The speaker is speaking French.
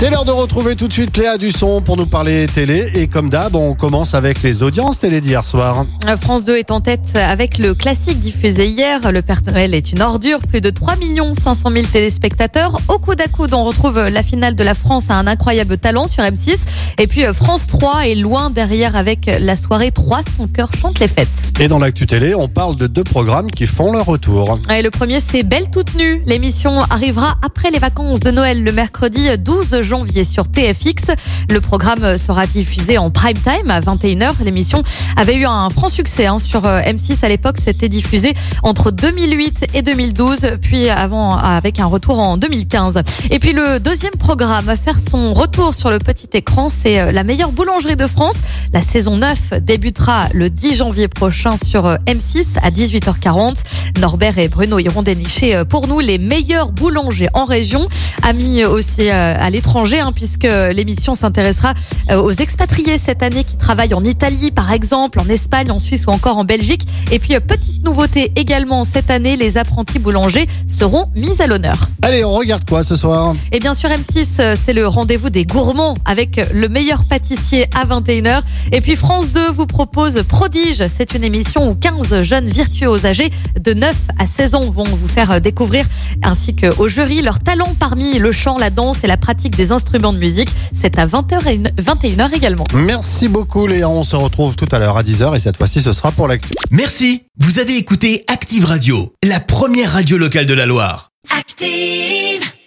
C'est l'heure de retrouver tout de suite Léa Dusson pour nous parler télé. Et comme d'hab, on commence avec les audiences télé d'hier soir. France 2 est en tête avec le classique diffusé hier. Le Père Noël est une ordure. Plus de 3 500 000 téléspectateurs. Au coude à coude, on retrouve la finale de la France à un incroyable talent sur M6. Et puis France 3 est loin derrière avec la soirée 3. Son cœur chante les fêtes. Et dans l'actu télé, on parle de deux programmes qui font leur retour. Et le premier, c'est Belle toute nue. L'émission arrivera après les vacances de Noël le mercredi 12 janvier sur TFX. Le programme sera diffusé en prime time à 21h. L'émission avait eu un franc succès hein, sur euh, M6 à l'époque. C'était diffusé entre 2008 et 2012, puis avant avec un retour en 2015. Et puis le deuxième programme à faire son retour sur le petit écran, c'est euh, la meilleure boulangerie de France. La saison 9 débutera le 10 janvier prochain sur euh, M6 à 18h40. Norbert et Bruno iront dénicher pour nous les meilleurs boulangers en région, amis aussi à l'étranger, hein, puisque l'émission s'intéressera aux expatriés cette année qui travaillent en Italie, par exemple, en Espagne, en Suisse ou encore en Belgique. Et puis, petite nouveauté également cette année, les apprentis boulangers seront mis à l'honneur. Allez, on regarde quoi ce soir Et bien sûr, M6, c'est le rendez-vous des gourmands avec le meilleur pâtissier à 21h. Et puis, France 2 vous propose Prodige. C'est une émission où 15 jeunes virtuoses âgés de 9 à 16 ans vont vous faire découvrir, ainsi qu'au jury, leur talent parmi le chant, la danse et la pratique des instruments de musique. C'est à 20h et 21h également. Merci beaucoup Léa, on se retrouve tout à l'heure à 10h et cette fois-ci ce sera pour l'actu. Merci, vous avez écouté Active Radio, la première radio locale de la Loire. Active.